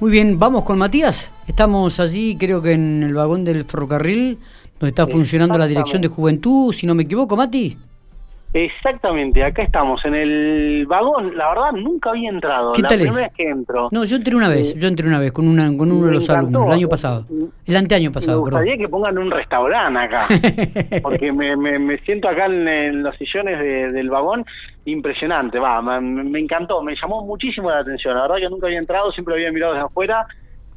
Muy bien, vamos con Matías. Estamos allí, creo que en el vagón del ferrocarril, donde está funcionando la dirección de juventud, si no me equivoco, Mati. Exactamente, acá estamos en el vagón. La verdad, nunca había entrado. ¿Qué la tal primera es? vez que entro. No, yo entré una vez, yo entré una vez con, una, con uno de los encantó. alumnos, el año pasado. El anteaño Me pasado, perdón. gustaría que pongan un restaurante acá, porque me, me, me siento acá en, en los sillones de- del vagón, impresionante, va, me, me encantó, me llamó muchísimo la atención, la verdad que nunca había entrado, siempre había mirado desde afuera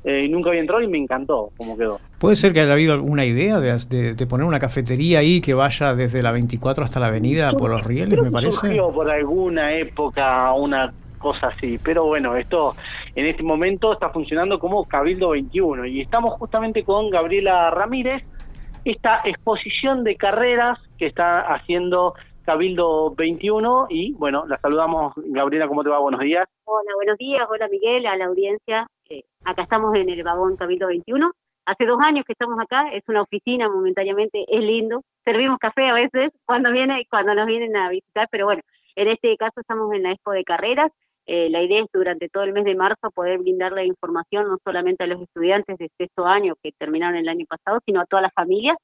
eh, y nunca había entrado y me encantó cómo quedó. ¿Puede ser que haya habido alguna idea de, de- de poner una cafetería ahí que vaya desde la 24 hasta la avenida por los rieles, me parece? Surgió por alguna época una cosa así, pero bueno, esto en este momento está funcionando como Cabildo 21 y estamos justamente con Gabriela Ramírez, esta exposición de carreras que está haciendo Cabildo 21 y bueno, la saludamos Gabriela, ¿cómo te va? Buenos días. Hola, buenos días. Hola, Miguel, a la audiencia. Eh, acá estamos en el vagón Cabildo 21. Hace dos años que estamos acá. Es una oficina momentáneamente. Es lindo. Servimos café a veces cuando viene cuando nos vienen a visitar, pero bueno, en este caso estamos en la Expo de Carreras. Eh, la idea es durante todo el mes de marzo poder brindarle información no solamente a los estudiantes de sexto año que terminaron el año pasado, sino a todas las familias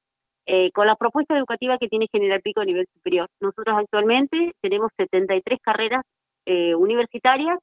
eh, con la propuesta educativa que tiene General Pico a nivel superior. Nosotros actualmente tenemos 73 carreras eh, universitarias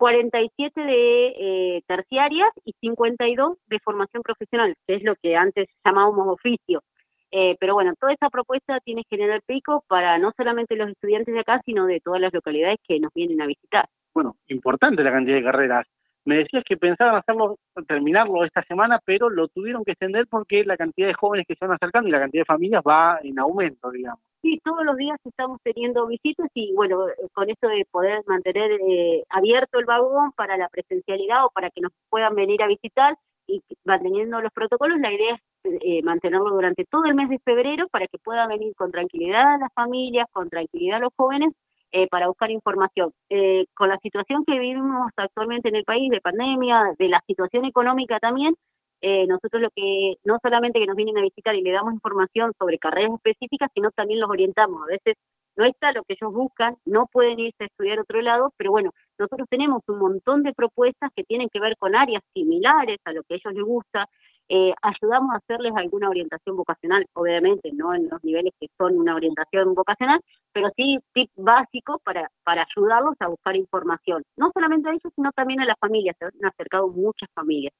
47 de eh, terciarias y 52 de formación profesional, que es lo que antes llamábamos oficio. Eh, pero bueno, toda esa propuesta tiene General Pico para no solamente los estudiantes de acá, sino de todas las localidades que nos vienen a visitar. Bueno, importante la cantidad de carreras. Me decías que pensaban hacerlo, terminarlo esta semana, pero lo tuvieron que extender porque la cantidad de jóvenes que se van acercando y la cantidad de familias va en aumento, digamos. Sí, todos los días estamos teniendo visitas y bueno, eh, con esto de poder mantener eh, abierto el vagón para la presencialidad o para que nos puedan venir a visitar y manteniendo los protocolos, la idea es eh, mantenerlo durante todo el mes de febrero para que puedan venir con tranquilidad las familias, con tranquilidad los jóvenes eh, para buscar información. Eh, con la situación que vivimos actualmente en el país de pandemia, de la situación económica también, eh, nosotros lo que no solamente que nos vienen a visitar y le damos información sobre carreras específicas, sino también los orientamos. A veces no está lo que ellos buscan, no pueden irse a estudiar a otro lado, pero bueno, nosotros tenemos un montón de propuestas que tienen que ver con áreas similares a lo que a ellos les gusta. Eh, ayudamos a hacerles alguna orientación vocacional, obviamente, no en los niveles que son una orientación vocacional, pero sí tip básico para, para ayudarlos a buscar información. No solamente a ellos, sino también a las familias. Se han acercado muchas familias.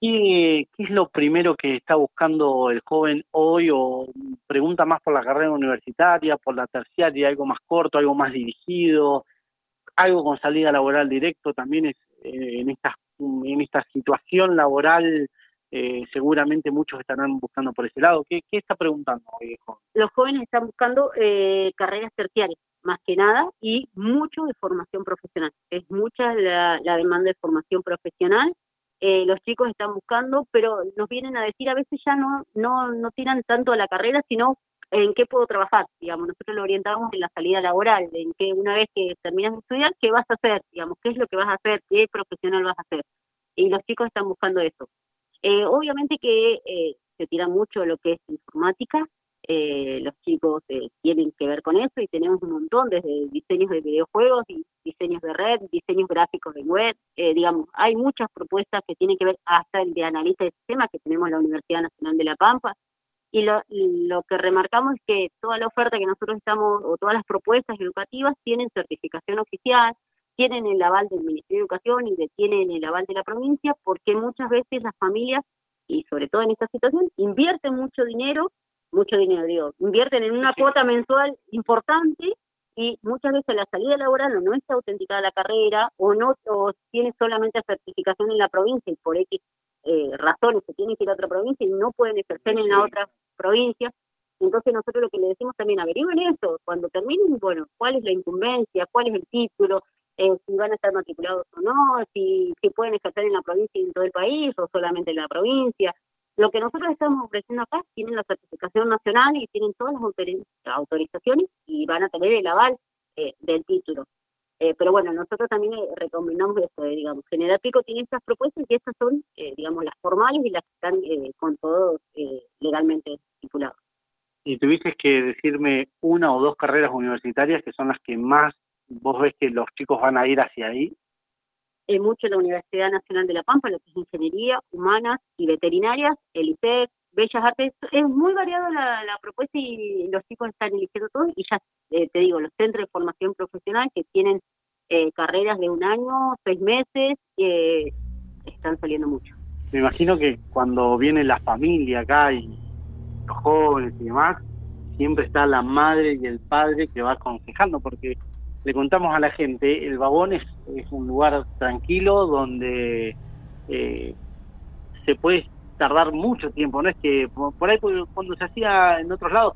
¿Qué, ¿Qué es lo primero que está buscando el joven hoy o pregunta más por la carrera universitaria, por la terciaria, algo más corto, algo más dirigido, algo con salida laboral directo también es eh, en esta en esta situación laboral eh, seguramente muchos estarán buscando por ese lado. ¿Qué, qué está preguntando hoy joven? Los jóvenes están buscando eh, carreras terciarias, más que nada, y mucho de formación profesional. Es mucha la, la demanda de formación profesional eh, los chicos están buscando, pero nos vienen a decir a veces ya no, no, no tiran tanto a la carrera, sino en qué puedo trabajar, digamos, nosotros lo orientamos en la salida laboral, en que una vez que terminas de estudiar, ¿qué vas a hacer? Digamos, ¿qué es lo que vas a hacer? ¿Qué profesional vas a hacer? Y los chicos están buscando eso. Eh, obviamente que eh, se tira mucho lo que es informática, eh, los chicos eh, tienen que ver con eso y tenemos un montón, desde diseños de videojuegos diseños de red, diseños gráficos de web, eh, digamos, hay muchas propuestas que tienen que ver hasta el de analista de sistemas que tenemos en la Universidad Nacional de La Pampa. Y lo, lo que remarcamos es que toda la oferta que nosotros estamos, o todas las propuestas educativas, tienen certificación oficial, tienen el aval del Ministerio de Educación y de, tienen el aval de la provincia, porque muchas veces las familias, y sobre todo en esta situación, invierten mucho dinero mucho dinero, digo, invierten en una cuota mensual importante y muchas veces la salida laboral o no está autenticada la carrera o no o tiene solamente certificación en la provincia y por X eh, razones se tienen que ir a otra provincia y no pueden ejercer en la otra provincia. Entonces nosotros lo que le decimos también, averigüen eso, cuando terminen, bueno, cuál es la incumbencia, cuál es el título, eh, si van a estar matriculados o no, si, si pueden ejercer en la provincia y en todo el país o solamente en la provincia. Lo que nosotros estamos ofreciendo acá tienen la certificación nacional y tienen todas las autorizaciones y van a tener el aval eh, del título. Eh, pero bueno, nosotros también eh, recomendamos eso, digamos, General Pico tiene estas propuestas y estas son, digamos, las formales y las que están con todos legalmente estipulados. Y tuvieses que decirme una o dos carreras universitarias que son las que más vos ves que los chicos van a ir hacia ahí. eh, mucho la Universidad Nacional de La Pampa, lo que es Ingeniería, Humanas y Veterinarias, el IPEC, Bellas Artes, es muy variado la, propuesta y los chicos están eligiendo todo y ya eh, te digo, los centros de formación profesional que tienen eh, carreras de un año, seis meses, están saliendo mucho. Me imagino que cuando viene la familia acá y los jóvenes y demás, siempre está la madre y el padre que va aconsejando, porque le contamos a la gente, el vagón es, es un lugar tranquilo donde se puede tardar mucho tiempo, no es que por ahí cuando se hacía en otros lados,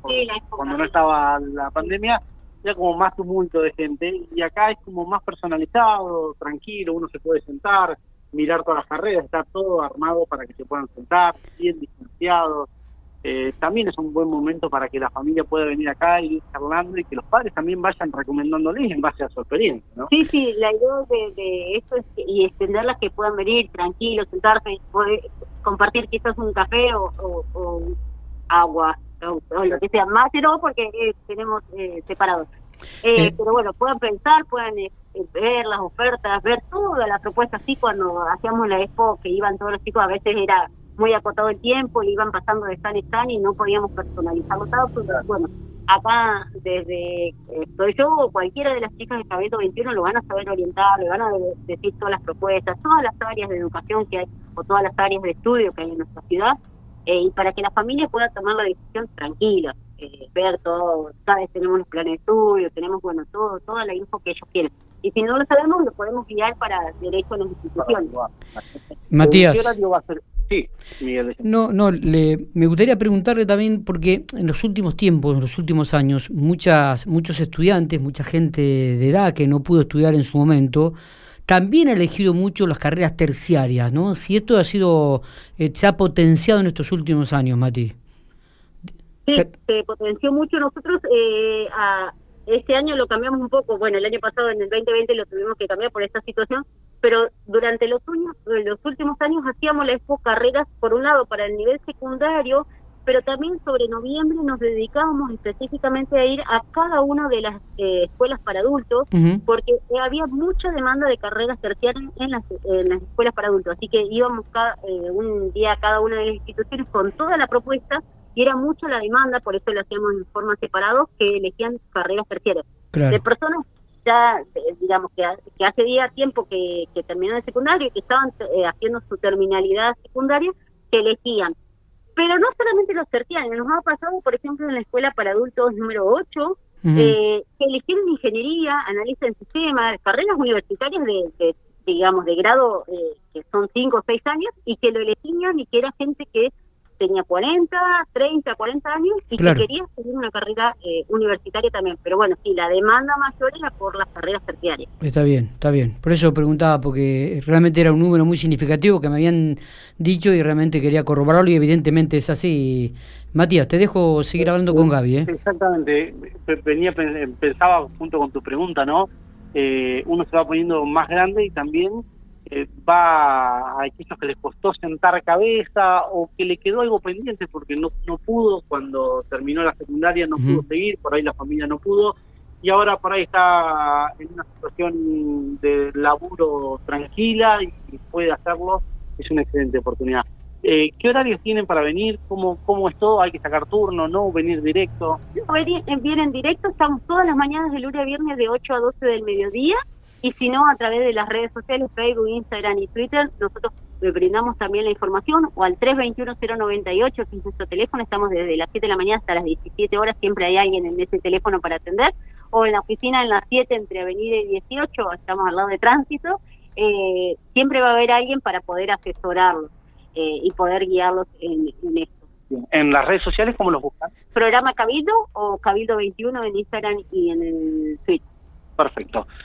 cuando no estaba la pandemia, era como más tumulto de gente y acá es como más personalizado, tranquilo, uno se puede sentar, mirar todas las carreras, está todo armado para que se puedan sentar, bien distanciados. Eh, también es un buen momento para que la familia pueda venir acá y ir charlando y que los padres también vayan recomendándoles en base a su experiencia, ¿no? Sí, sí, la idea de, esto es y extenderlas que puedan venir tranquilos, sentarse, poder compartir quizás un café o, agua o, lo que sea, más pero porque eh, tenemos eh, separados. Eh, pero bueno, puedan pensar, puedan ver las ofertas, ver toda la propuesta, así cuando hacíamos la expo que iban todos los chicos, a veces era muy acotado el tiempo, le iban pasando de stand en stand y no podíamos personalizarlo todo, pues, bueno, acá desde estoy yo o cualquiera de las chicas de Cabeto 21 lo van a saber orientar, le van a decir todas las propuestas, todas las áreas de educación que hay o todas las áreas de estudio que hay en nuestra ciudad eh, y para que la familia pueda tomar la decisión tranquila, eh, ver todo, sabes, tenemos los planes de estudio, tenemos, bueno, todo, toda la info que ellos quieren. Y si no lo sabemos, lo podemos guiar para derecho a las instituciones. Matías. Sí, Miguel. No, no, le, me gustaría preguntarle también, porque en los últimos tiempos, en los últimos años, muchas, muchos estudiantes, mucha gente de edad que no pudo estudiar en su momento, también ha elegido mucho las carreras terciarias, ¿no? Si esto ha sido, eh, se ha potenciado en estos últimos años, Mati. Sí, se potenció mucho. Nosotros eh, a, este año lo cambiamos un poco. Bueno, el año pasado, en el 2020, lo tuvimos que cambiar por esta situación, pero durante los, los últimos años hacíamos la expo carreras, por un lado, para el nivel secundario, pero también sobre noviembre nos dedicábamos específicamente a ir a cada una de las eh, escuelas para adultos, porque había mucha demanda de carreras terciarias en las, escuelas para adultos, así que íbamos cada, eh, un día a cada una de las instituciones con toda la propuesta y era mucha la demanda, por eso lo hacíamos en forma separada, que elegían carreras terciarias. De personas ya, digamos, que, que hace día tiempo que, que terminaron el secundario y que estaban eh, haciendo su terminalidad secundaria, que elegían. Pero no solamente los terciarios, nos ha pasado, por ejemplo, en la escuela para adultos número 8, eh, que eligieron ingeniería, analista en sistemas, carreras universitarias de, digamos, de grado eh, que son 5 o 6 años, y que lo elegían y que era gente que tenía 40, 30, 40 años y que quería seguir una carrera eh, universitaria también. Pero bueno, sí, la demanda mayor era por las carreras terciarias. Está bien, está bien. Por eso preguntaba, porque realmente era un número muy significativo que me habían dicho y realmente quería corroborarlo y evidentemente es así. Matías, te dejo seguir hablando con Gaby. ¿eh? Exactamente. Venía, pensaba junto con tu pregunta, ¿no? Eh, uno se va poniendo más grande y también eh, va a aquellos que les costó sentar cabeza o que le quedó algo pendiente porque no, no pudo cuando terminó la secundaria, no pudo seguir, por ahí la familia no pudo y ahora por ahí está en una situación de laburo tranquila y puede hacerlo, es una excelente oportunidad. Eh, ¿Qué horarios tienen para venir? ¿Cómo, ¿Cómo es todo? ¿Hay que sacar turno? ¿No? ¿Venir directo? vienen directo, estamos todas las mañanas de lunes a viernes de 8 a 12 del mediodía y si no, a través de las redes sociales, Facebook, Instagram y Twitter, nosotros le brindamos también la información o al 321-098, que es nuestro teléfono, estamos desde las 7 de la mañana hasta las 17 horas, siempre hay alguien en ese teléfono para atender, o en la oficina en las 7 entre Avenida y 18, estamos al lado de tránsito, eh, siempre va a haber alguien para poder asesorarlos eh, y poder guiarlos en, esto. ¿En las redes sociales cómo los buscan? Programa Cabildo o Cabildo 21 en Instagram y en el Twitter. Perfecto.